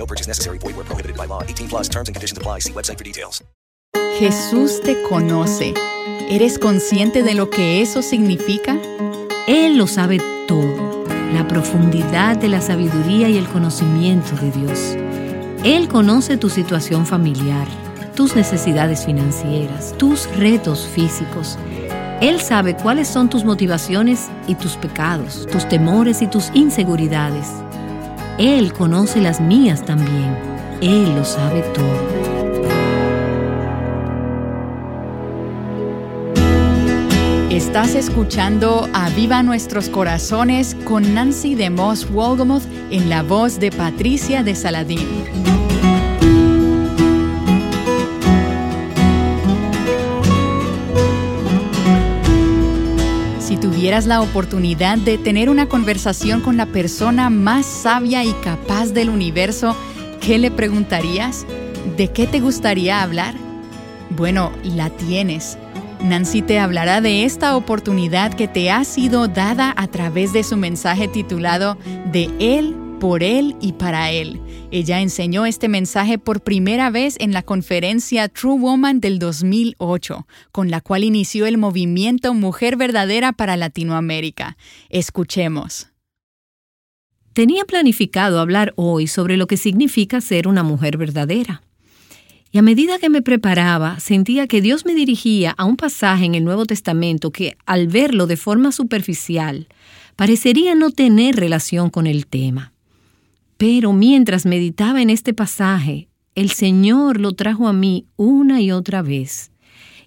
No purchase necessary. Void where prohibited by law. 18 plus terms and conditions apply. See website for details. Jesús te conoce. ¿Eres consciente de lo que eso significa? Él lo sabe todo. La profundidad de la sabiduría y el conocimiento de Dios. Él conoce tu situación familiar, tus necesidades financieras, tus retos físicos. Él sabe cuáles son tus motivaciones y tus pecados, tus temores y tus inseguridades. Él conoce las mías también. Él lo sabe todo. Estás escuchando Aviva Nuestros Corazones con Nancy de Moss Wolgamoth en la voz de Patricia de Saladín. Tuvieras la oportunidad de tener una conversación con la persona más sabia y capaz del universo, ¿qué le preguntarías? ¿De qué te gustaría hablar? Bueno, la tienes. Nancy te hablará de esta oportunidad que te ha sido dada a través de su mensaje titulado De Él, por Él y para Él. Ella enseñó este mensaje por primera vez en la conferencia True Woman del 2008, con la cual inició el movimiento Mujer Verdadera para Latinoamérica. Escuchemos. Tenía planificado hablar hoy sobre lo que significa ser una mujer verdadera. Y a medida que me preparaba, sentía que Dios me dirigía a un pasaje en el Nuevo Testamento que, al verlo de forma superficial, parecería no tener relación con el tema. Pero mientras meditaba en este pasaje, el Señor lo trajo a mí una y otra vez.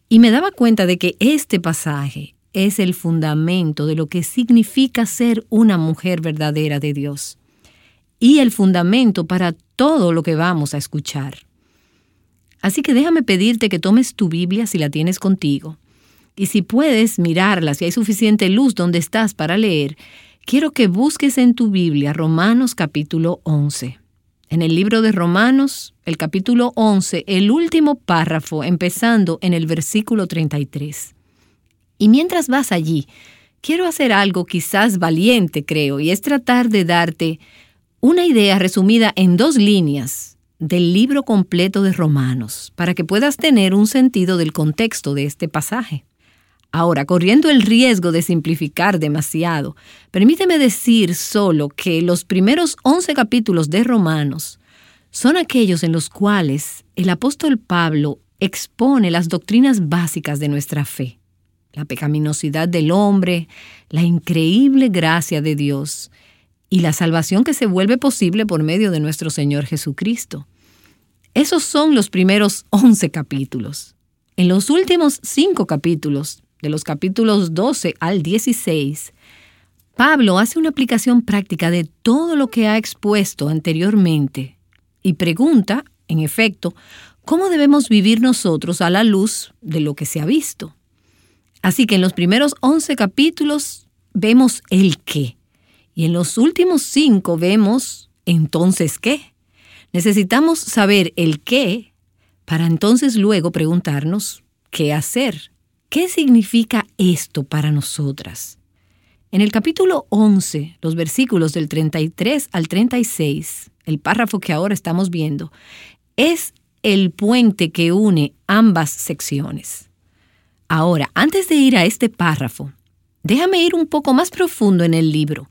Y me daba cuenta de que este pasaje es el fundamento de lo que significa ser una mujer verdadera de Dios. Y el fundamento para todo lo que vamos a escuchar. Así que déjame pedirte que tomes tu Biblia si la tienes contigo. Y si puedes mirarla, si hay suficiente luz donde estás para leer, quiero que busques en tu Biblia Romanos capítulo 11. En el libro de Romanos, el capítulo 11, el último párrafo, empezando en el versículo 33. Y mientras vas allí, quiero hacer algo quizás valiente, creo, y es tratar de darte una idea resumida en dos líneas del libro completo de Romanos para que puedas tener un sentido del contexto de este pasaje. Ahora, corriendo el riesgo de simplificar demasiado, permíteme decir solo que los primeros 11 capítulos de Romanos son aquellos en los cuales el apóstol Pablo expone las doctrinas básicas de nuestra fe, la pecaminosidad del hombre, la increíble gracia de Dios y la salvación que se vuelve posible por medio de nuestro Señor Jesucristo. Esos son los primeros 11 capítulos. En los últimos cinco capítulos, de los capítulos 12 al 16, Pablo hace una aplicación práctica de todo lo que ha expuesto anteriormente y pregunta, en efecto, cómo debemos vivir nosotros a la luz de lo que se ha visto. Así que en los primeros 11 capítulos vemos el qué y en los últimos cinco vemos entonces qué. Necesitamos saber el qué para entonces luego preguntarnos qué hacer. ¿Qué significa esto para nosotras? En el capítulo 11, los versículos del 33 al 36, el párrafo que ahora estamos viendo, es el puente que une ambas secciones. Ahora, antes de ir a este párrafo, déjame ir un poco más profundo en el libro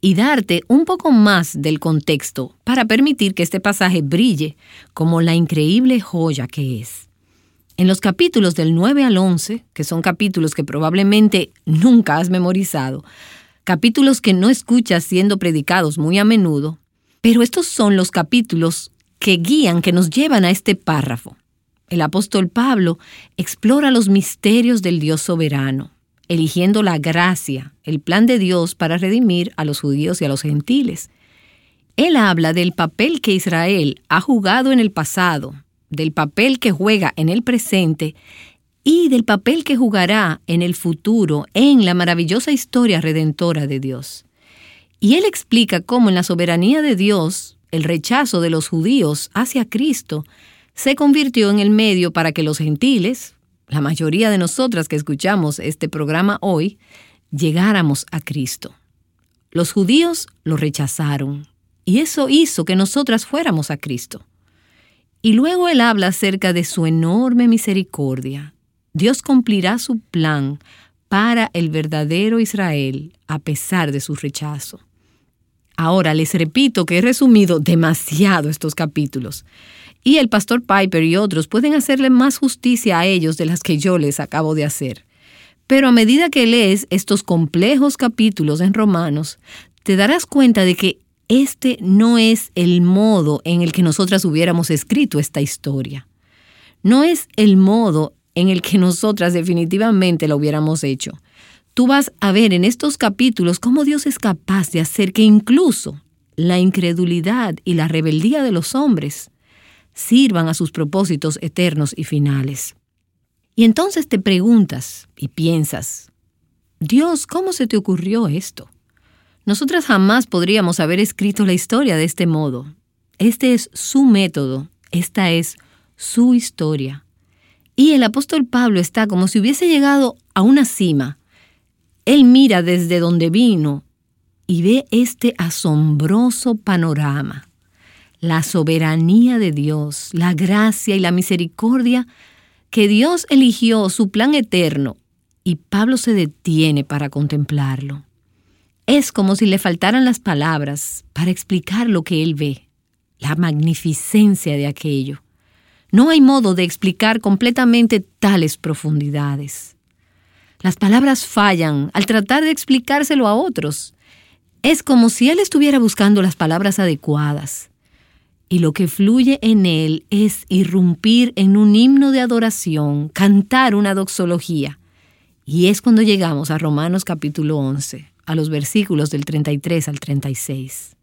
y darte un poco más del contexto para permitir que este pasaje brille como la increíble joya que es. En los capítulos del 9 al 11, que son capítulos que probablemente nunca has memorizado, capítulos que no escuchas siendo predicados muy a menudo, pero estos son los capítulos que guían, que nos llevan a este párrafo. El apóstol Pablo explora los misterios del Dios soberano, eligiendo la gracia, el plan de Dios para redimir a los judíos y a los gentiles. Él habla del papel que Israel ha jugado en el pasado, del papel que juega en el presente y del papel que jugará en el futuro en la maravillosa historia redentora de Dios. Y él explica cómo en la soberanía de Dios, el rechazo de los judíos hacia Cristo se convirtió en el medio para que los gentiles, la mayoría de nosotras que escuchamos este programa hoy, llegáramos a Cristo. Los judíos lo rechazaron y eso hizo que nosotras fuéramos a Cristo. Y luego él habla acerca de su enorme misericordia. Dios cumplirá su plan para el verdadero Israel a pesar de su rechazo. Ahora les repito que he resumido demasiado estos capítulos y el pastor Piper y otros pueden hacerle más justicia a ellos de las que yo les acabo de hacer. Pero a medida que lees estos complejos capítulos en Romanos, te darás cuenta de que este no es el modo en el que nosotras hubiéramos escrito esta historia. No es el modo en el que nosotras definitivamente lo hubiéramos hecho. Tú vas a ver en estos capítulos cómo Dios es capaz de hacer que incluso la incredulidad y la rebeldía de los hombres sirvan a sus propósitos eternos y finales. Y entonces te preguntas y piensas, Dios, ¿cómo se te ocurrió esto? Nosotras jamás podríamos haber escrito la historia de este modo. Este es su método, esta es su historia. Y el apóstol Pablo está como si hubiese llegado a una cima. Él mira desde donde vino y ve este asombroso panorama la soberanía de Dios, la gracia y la misericordia que Dios eligió su plan eterno y Pablo se detiene para contemplarlo. Es como si le faltaran las palabras para explicar lo que él ve, la magnificencia de aquello. No hay modo de explicar completamente tales profundidades. Las palabras fallan al tratar de explicárselo a otros. Es como si él estuviera buscando las palabras adecuadas y lo que fluye en él es irrumpir en un himno de adoración, cantar una doxología. Y es cuando llegamos a Romanos capítulo 11, a los versículos del 33 al 36.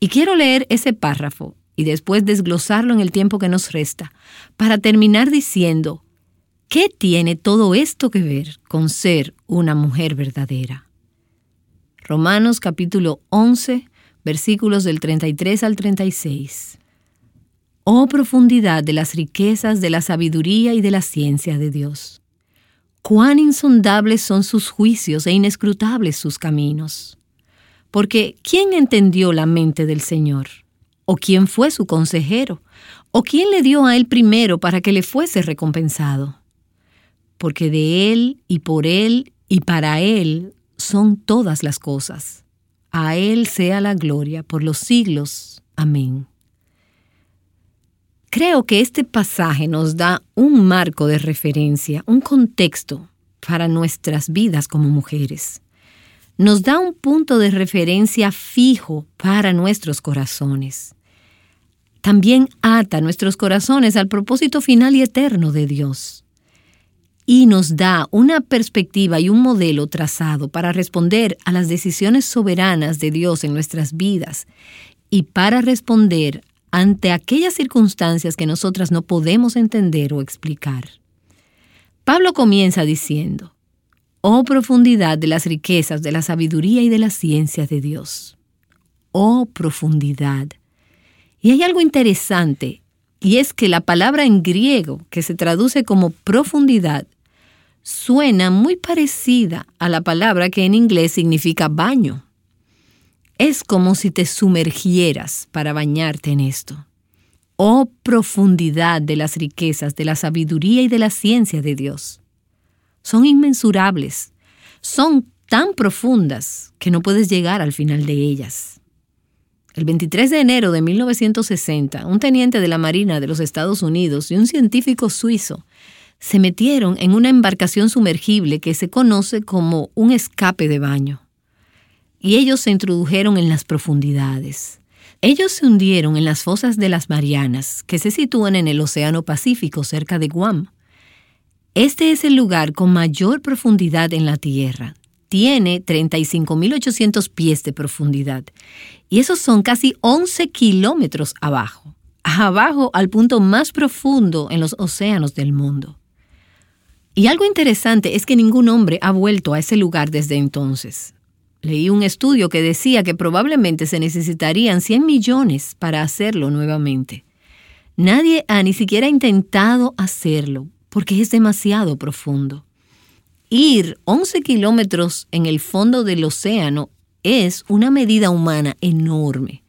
Y quiero leer ese párrafo y después desglosarlo en el tiempo que nos resta, para terminar diciendo, ¿qué tiene todo esto que ver con ser una mujer verdadera? Romanos capítulo 11, versículos del 33 al 36. Oh profundidad de las riquezas de la sabiduría y de la ciencia de Dios. Cuán insondables son sus juicios e inescrutables sus caminos. Porque ¿quién entendió la mente del Señor? ¿O quién fue su consejero? ¿O quién le dio a él primero para que le fuese recompensado? Porque de él y por él y para él son todas las cosas a Él sea la gloria por los siglos. Amén. Creo que este pasaje nos da un marco de referencia, un contexto para nuestras vidas como mujeres. Nos da un punto de referencia fijo para nuestros corazones. También ata nuestros corazones al propósito final y eterno de Dios y nos da una perspectiva y un modelo trazado para responder a las decisiones soberanas de Dios en nuestras vidas y para responder ante aquellas circunstancias que nosotras no podemos entender o explicar. Pablo comienza diciendo, Oh profundidad de las riquezas, de la sabiduría y de la ciencia de Dios. Oh profundidad. Y hay algo interesante, y es que la palabra en griego, que se traduce como profundidad, suena muy parecida a la palabra que en inglés significa baño. Es como si te sumergieras para bañarte en esto. Oh profundidad de las riquezas, de la sabiduría y de la ciencia de Dios. Son inmensurables, son tan profundas que no puedes llegar al final de ellas. El 23 de enero de 1960, un teniente de la Marina de los Estados Unidos y un científico suizo se metieron en una embarcación sumergible que se conoce como un escape de baño. Y ellos se introdujeron en las profundidades. Ellos se hundieron en las fosas de las Marianas, que se sitúan en el Océano Pacífico cerca de Guam. Este es el lugar con mayor profundidad en la Tierra. Tiene 35.800 pies de profundidad. Y esos son casi 11 kilómetros abajo. Abajo al punto más profundo en los océanos del mundo. Y algo interesante es que ningún hombre ha vuelto a ese lugar desde entonces. Leí un estudio que decía que probablemente se necesitarían 100 millones para hacerlo nuevamente. Nadie ha ni siquiera intentado hacerlo porque es demasiado profundo. Ir 11 kilómetros en el fondo del océano es una medida humana enorme.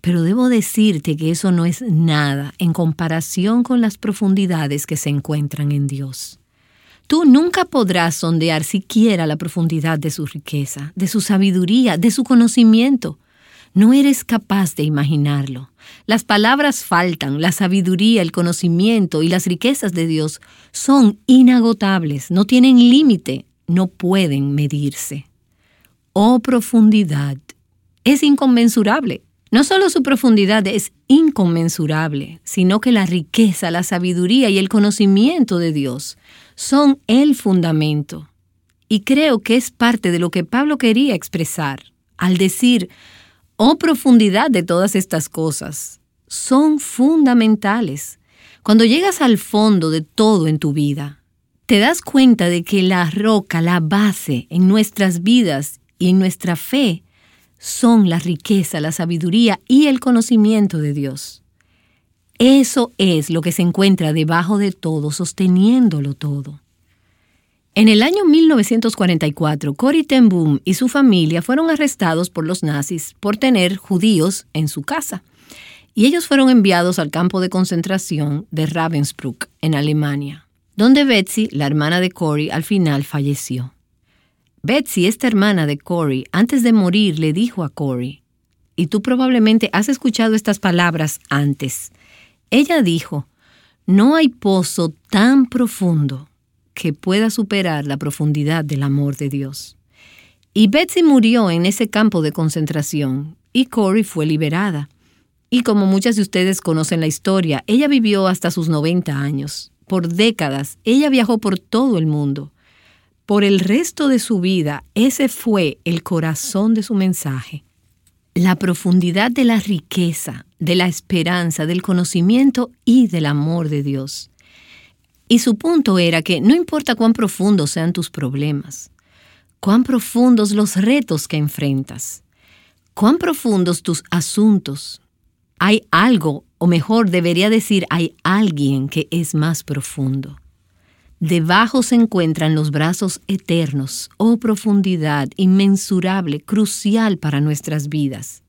Pero debo decirte que eso no es nada en comparación con las profundidades que se encuentran en Dios. Tú nunca podrás sondear siquiera la profundidad de su riqueza, de su sabiduría, de su conocimiento. No eres capaz de imaginarlo. Las palabras faltan, la sabiduría, el conocimiento y las riquezas de Dios son inagotables, no tienen límite, no pueden medirse. Oh profundidad, es inconmensurable. No solo su profundidad es inconmensurable, sino que la riqueza, la sabiduría y el conocimiento de Dios son el fundamento. Y creo que es parte de lo que Pablo quería expresar al decir, oh profundidad de todas estas cosas, son fundamentales. Cuando llegas al fondo de todo en tu vida, te das cuenta de que la roca, la base en nuestras vidas y en nuestra fe son la riqueza, la sabiduría y el conocimiento de Dios. Eso es lo que se encuentra debajo de todo, sosteniéndolo todo. En el año 1944, Cory ten Boom y su familia fueron arrestados por los nazis por tener judíos en su casa, y ellos fueron enviados al campo de concentración de Ravensbrück, en Alemania, donde Betsy, la hermana de Cory, al final falleció. Betsy, esta hermana de Cory, antes de morir le dijo a Cory, y tú probablemente has escuchado estas palabras antes, ella dijo, no hay pozo tan profundo que pueda superar la profundidad del amor de Dios. Y Betsy murió en ese campo de concentración y Corey fue liberada. Y como muchas de ustedes conocen la historia, ella vivió hasta sus 90 años. Por décadas, ella viajó por todo el mundo. Por el resto de su vida, ese fue el corazón de su mensaje la profundidad de la riqueza, de la esperanza, del conocimiento y del amor de Dios. Y su punto era que no importa cuán profundos sean tus problemas, cuán profundos los retos que enfrentas, cuán profundos tus asuntos, hay algo, o mejor debería decir, hay alguien que es más profundo. Debajo se encuentran los brazos eternos, oh profundidad inmensurable, crucial para nuestras vidas.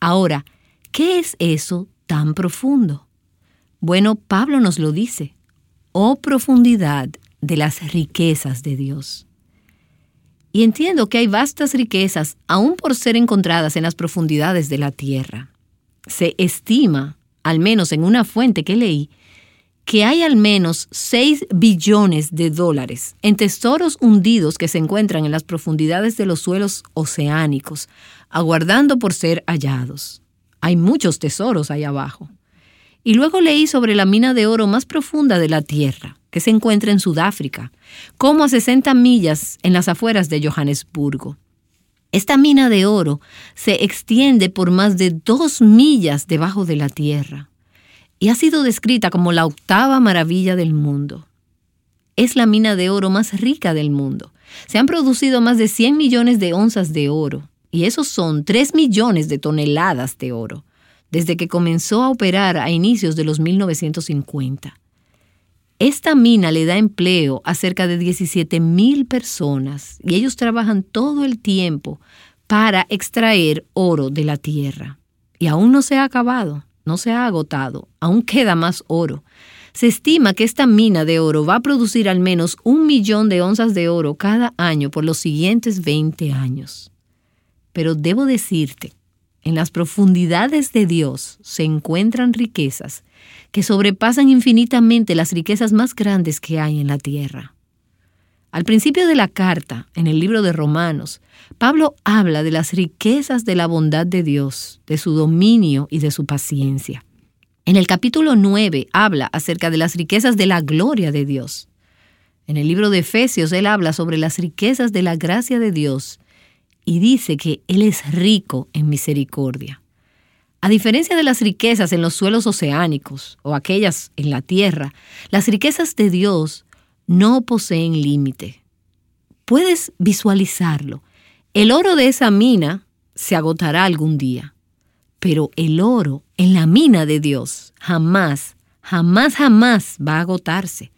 Ahora, ¿qué es eso tan profundo? Bueno, Pablo nos lo dice, oh profundidad de las riquezas de Dios. Y entiendo que hay vastas riquezas aún por ser encontradas en las profundidades de la tierra. Se estima, al menos en una fuente que leí, que hay al menos 6 billones de dólares en tesoros hundidos que se encuentran en las profundidades de los suelos oceánicos, aguardando por ser hallados. Hay muchos tesoros ahí abajo. Y luego leí sobre la mina de oro más profunda de la Tierra, que se encuentra en Sudáfrica, como a 60 millas en las afueras de Johannesburgo. Esta mina de oro se extiende por más de dos millas debajo de la Tierra y ha sido descrita como la octava maravilla del mundo. Es la mina de oro más rica del mundo. Se han producido más de 100 millones de onzas de oro, y esos son 3 millones de toneladas de oro, desde que comenzó a operar a inicios de los 1950. Esta mina le da empleo a cerca de 17 mil personas y ellos trabajan todo el tiempo para extraer oro de la tierra. Y aún no se ha acabado no se ha agotado, aún queda más oro. Se estima que esta mina de oro va a producir al menos un millón de onzas de oro cada año por los siguientes 20 años. Pero debo decirte, en las profundidades de Dios se encuentran riquezas que sobrepasan infinitamente las riquezas más grandes que hay en la tierra. Al principio de la carta, en el libro de Romanos, Pablo habla de las riquezas de la bondad de Dios, de su dominio y de su paciencia. En el capítulo 9 habla acerca de las riquezas de la gloria de Dios. En el libro de Efesios él habla sobre las riquezas de la gracia de Dios y dice que Él es rico en misericordia. A diferencia de las riquezas en los suelos oceánicos o aquellas en la tierra, las riquezas de Dios no poseen límite. Puedes visualizarlo. El oro de esa mina se agotará algún día, pero el oro en la mina de Dios jamás, jamás, jamás va a agotarse.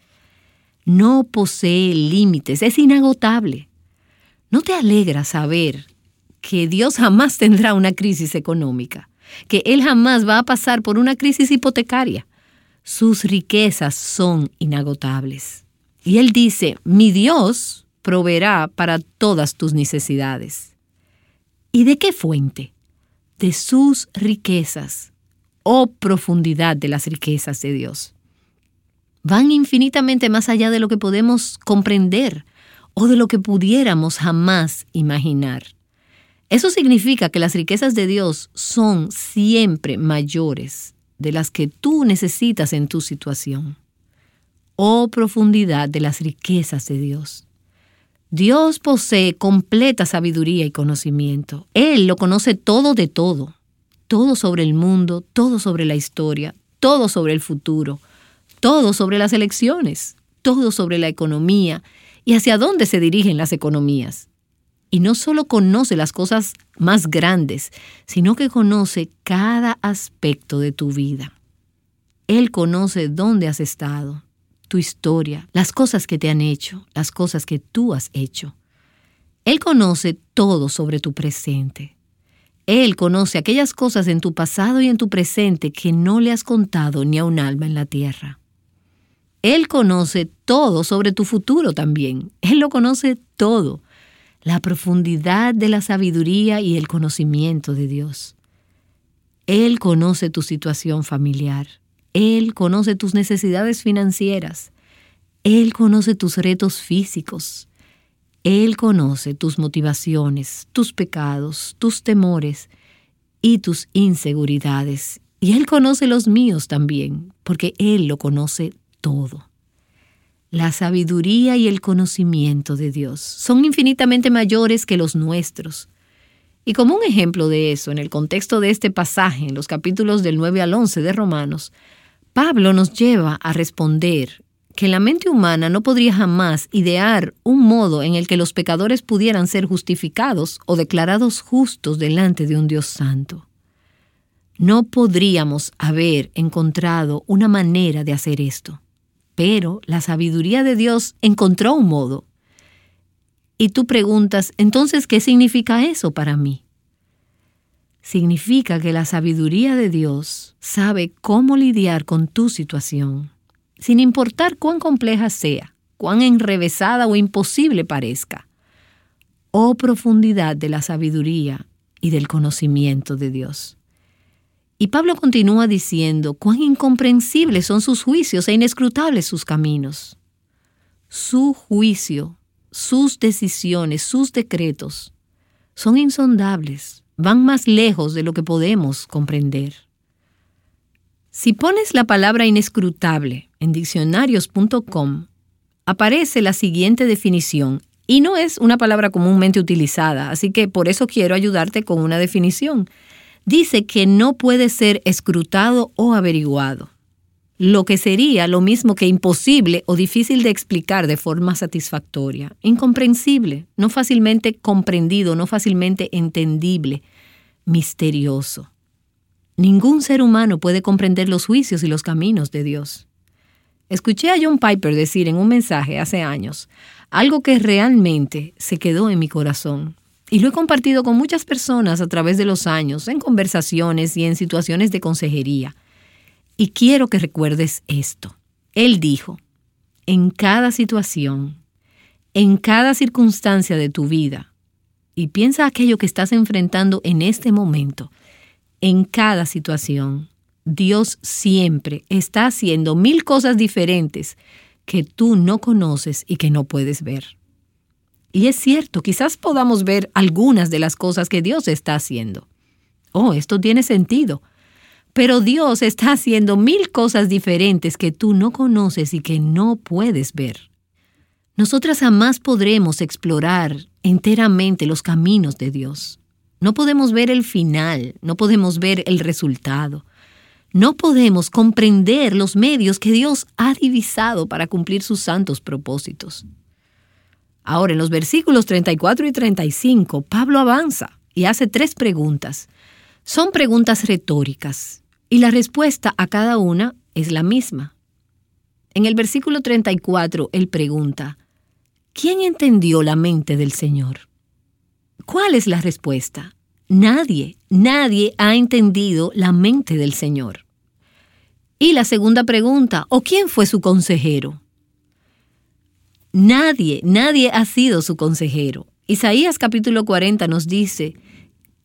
No posee límites, es inagotable. ¿No te alegra saber que Dios jamás tendrá una crisis económica? Que Él jamás va a pasar por una crisis hipotecaria. Sus riquezas son inagotables. Y Él dice, mi Dios proveerá para todas tus necesidades. ¿Y de qué fuente? De sus riquezas, oh profundidad de las riquezas de Dios. Van infinitamente más allá de lo que podemos comprender o de lo que pudiéramos jamás imaginar. Eso significa que las riquezas de Dios son siempre mayores de las que tú necesitas en tu situación. Oh profundidad de las riquezas de Dios. Dios posee completa sabiduría y conocimiento. Él lo conoce todo de todo. Todo sobre el mundo, todo sobre la historia, todo sobre el futuro, todo sobre las elecciones, todo sobre la economía y hacia dónde se dirigen las economías. Y no solo conoce las cosas más grandes, sino que conoce cada aspecto de tu vida. Él conoce dónde has estado, tu historia, las cosas que te han hecho, las cosas que tú has hecho. Él conoce todo sobre tu presente. Él conoce aquellas cosas en tu pasado y en tu presente que no le has contado ni a un alma en la tierra. Él conoce todo sobre tu futuro también. Él lo conoce todo. La profundidad de la sabiduría y el conocimiento de Dios. Él conoce tu situación familiar. Él conoce tus necesidades financieras. Él conoce tus retos físicos. Él conoce tus motivaciones, tus pecados, tus temores y tus inseguridades. Y Él conoce los míos también, porque Él lo conoce todo. La sabiduría y el conocimiento de Dios son infinitamente mayores que los nuestros. Y como un ejemplo de eso, en el contexto de este pasaje, en los capítulos del 9 al 11 de Romanos, Pablo nos lleva a responder que la mente humana no podría jamás idear un modo en el que los pecadores pudieran ser justificados o declarados justos delante de un Dios santo. No podríamos haber encontrado una manera de hacer esto. Pero la sabiduría de Dios encontró un modo. Y tú preguntas, entonces, ¿qué significa eso para mí? Significa que la sabiduría de Dios sabe cómo lidiar con tu situación, sin importar cuán compleja sea, cuán enrevesada o imposible parezca. Oh profundidad de la sabiduría y del conocimiento de Dios. Y Pablo continúa diciendo cuán incomprensibles son sus juicios e inescrutables sus caminos. Su juicio, sus decisiones, sus decretos son insondables, van más lejos de lo que podemos comprender. Si pones la palabra inescrutable en diccionarios.com, aparece la siguiente definición y no es una palabra comúnmente utilizada, así que por eso quiero ayudarte con una definición dice que no puede ser escrutado o averiguado, lo que sería lo mismo que imposible o difícil de explicar de forma satisfactoria, incomprensible, no fácilmente comprendido, no fácilmente entendible, misterioso. Ningún ser humano puede comprender los juicios y los caminos de Dios. Escuché a John Piper decir en un mensaje hace años algo que realmente se quedó en mi corazón. Y lo he compartido con muchas personas a través de los años, en conversaciones y en situaciones de consejería. Y quiero que recuerdes esto. Él dijo, en cada situación, en cada circunstancia de tu vida, y piensa aquello que estás enfrentando en este momento, en cada situación, Dios siempre está haciendo mil cosas diferentes que tú no conoces y que no puedes ver. Y es cierto, quizás podamos ver algunas de las cosas que Dios está haciendo. Oh, esto tiene sentido. Pero Dios está haciendo mil cosas diferentes que tú no conoces y que no puedes ver. Nosotras jamás podremos explorar enteramente los caminos de Dios. No podemos ver el final, no podemos ver el resultado. No podemos comprender los medios que Dios ha divisado para cumplir sus santos propósitos. Ahora, en los versículos 34 y 35, Pablo avanza y hace tres preguntas. Son preguntas retóricas y la respuesta a cada una es la misma. En el versículo 34, él pregunta, ¿quién entendió la mente del Señor? ¿Cuál es la respuesta? Nadie, nadie ha entendido la mente del Señor. Y la segunda pregunta, ¿o quién fue su consejero? Nadie, nadie ha sido su consejero. Isaías capítulo 40 nos dice,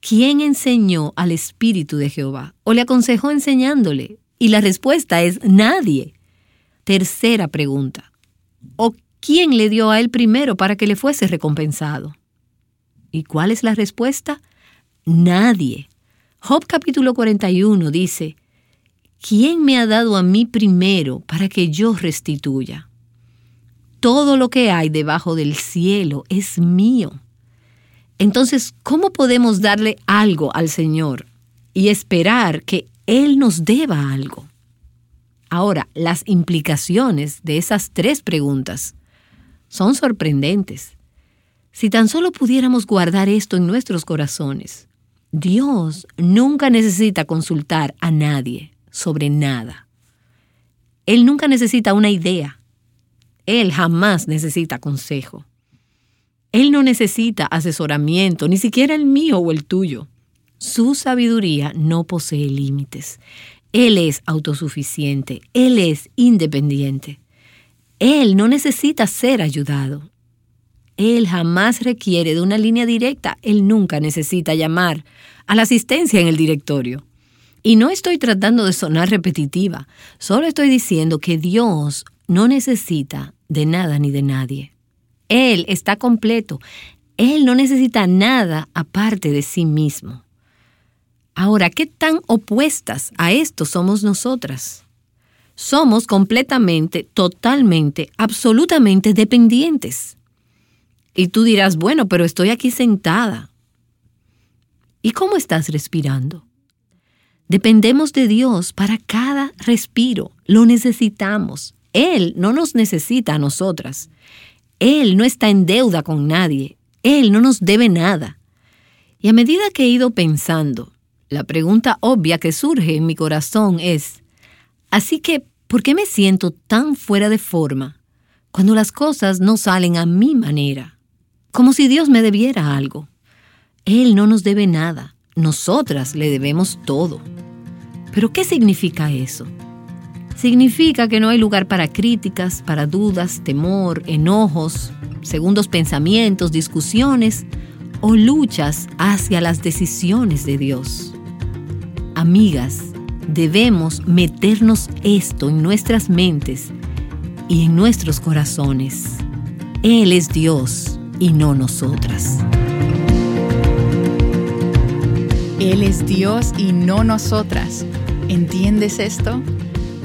¿quién enseñó al Espíritu de Jehová? ¿O le aconsejó enseñándole? Y la respuesta es nadie. Tercera pregunta, ¿o quién le dio a él primero para que le fuese recompensado? ¿Y cuál es la respuesta? Nadie. Job capítulo 41 dice, ¿quién me ha dado a mí primero para que yo restituya? Todo lo que hay debajo del cielo es mío. Entonces, ¿cómo podemos darle algo al Señor y esperar que Él nos deba algo? Ahora, las implicaciones de esas tres preguntas son sorprendentes. Si tan solo pudiéramos guardar esto en nuestros corazones, Dios nunca necesita consultar a nadie sobre nada. Él nunca necesita una idea, él jamás necesita consejo. Él no necesita asesoramiento, ni siquiera el mío o el tuyo. Su sabiduría no posee límites. Él es autosuficiente, Él es independiente. Él no necesita ser ayudado. Él jamás requiere de una línea directa, Él nunca necesita llamar a la asistencia en el directorio. Y no estoy tratando de sonar repetitiva, solo estoy diciendo que Dios no necesita de nada ni de nadie. Él está completo. Él no necesita nada aparte de sí mismo. Ahora, ¿qué tan opuestas a esto somos nosotras? Somos completamente, totalmente, absolutamente dependientes. Y tú dirás, bueno, pero estoy aquí sentada. ¿Y cómo estás respirando? Dependemos de Dios para cada respiro. Lo necesitamos. Él no nos necesita a nosotras. Él no está en deuda con nadie. Él no nos debe nada. Y a medida que he ido pensando, la pregunta obvia que surge en mi corazón es, así que, ¿por qué me siento tan fuera de forma cuando las cosas no salen a mi manera? Como si Dios me debiera algo. Él no nos debe nada, nosotras le debemos todo. ¿Pero qué significa eso? Significa que no hay lugar para críticas, para dudas, temor, enojos, segundos pensamientos, discusiones o luchas hacia las decisiones de Dios. Amigas, debemos meternos esto en nuestras mentes y en nuestros corazones. Él es Dios y no nosotras. Él es Dios y no nosotras. ¿Entiendes esto?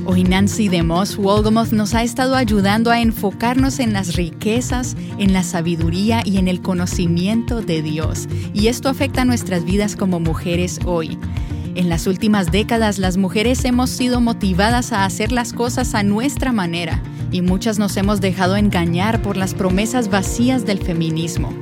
Hoy Nancy de Moss Wolgamoth nos ha estado ayudando a enfocarnos en las riquezas, en la sabiduría y en el conocimiento de Dios. Y esto afecta nuestras vidas como mujeres hoy. En las últimas décadas las mujeres hemos sido motivadas a hacer las cosas a nuestra manera y muchas nos hemos dejado engañar por las promesas vacías del feminismo.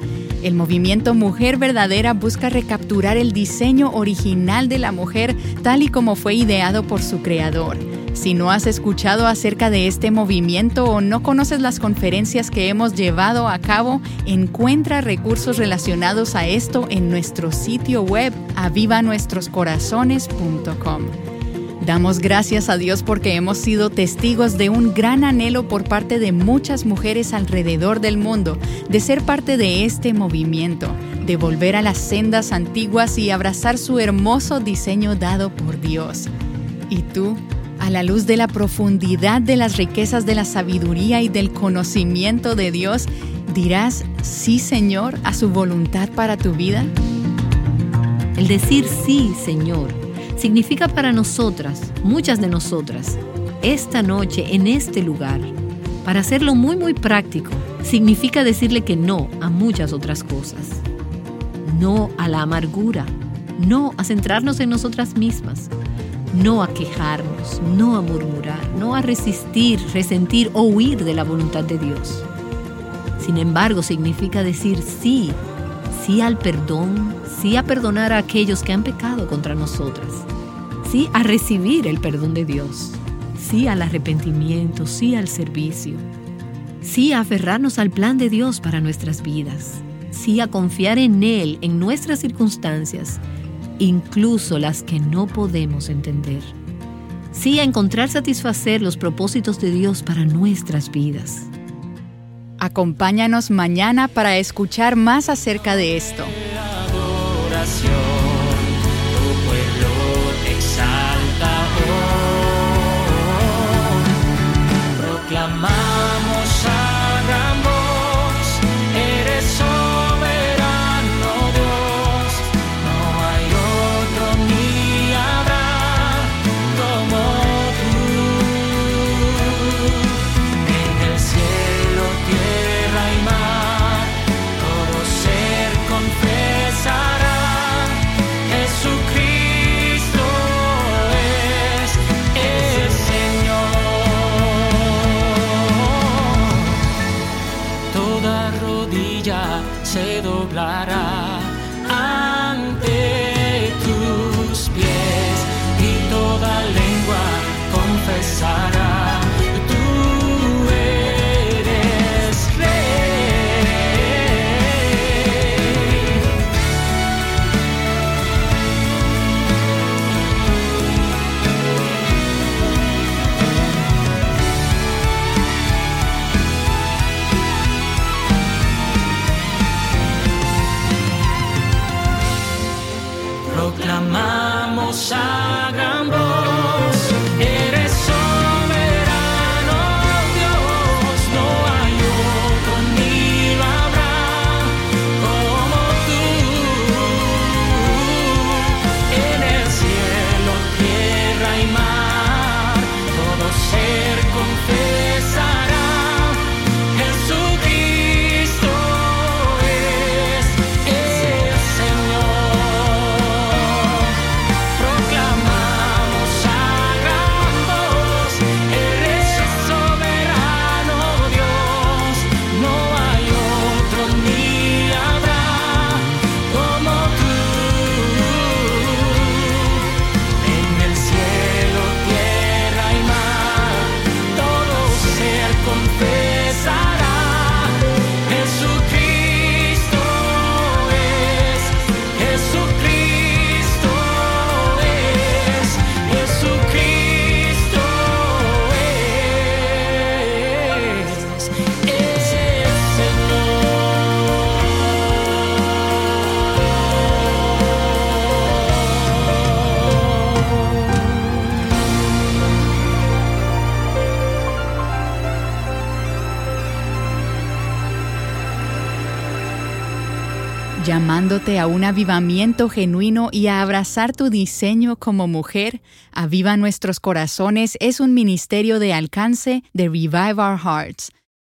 El movimiento Mujer Verdadera busca recapturar el diseño original de la mujer tal y como fue ideado por su creador si no has escuchado acerca de este movimiento o no conoces las conferencias que hemos llevado a cabo, encuentra recursos relacionados a esto en nuestro sitio web avivanuestroscorazones.com. Damos gracias a Dios porque hemos sido testigos de un gran anhelo por parte de muchas mujeres alrededor del mundo de ser parte de este movimiento, de volver a las sendas antiguas y abrazar su hermoso diseño dado por Dios. ¿Y tú? A la luz de la profundidad de las riquezas de la sabiduría y del conocimiento de Dios, dirás sí Señor a su voluntad para tu vida? El decir sí, Señor, significa para nosotras, muchas de nosotras, esta noche, en este lugar, para hacerlo muy, muy práctico, significa decirle que no a muchas otras cosas. No a la amargura, no a centrarnos en nosotras mismas, no a quejarnos, no a murmurar, no a resistir, resentir o huir de la voluntad de Dios. Sin embargo, significa decir sí, sí al perdón, sí a perdonar a aquellos que han pecado contra nosotras, sí a recibir el perdón de Dios, sí al arrepentimiento, sí al servicio, sí a aferrarnos al plan de Dios para nuestras vidas, sí a confiar en Él en nuestras circunstancias, incluso las que no podemos entender. Sí a encontrar satisfacer los propósitos de Dios para nuestras vidas. Acompáñanos mañana para escuchar más acerca de esto. Llamándote a un avivamiento genuino y a abrazar tu diseño como mujer, Aviva Nuestros Corazones es un ministerio de alcance de Revive Our Hearts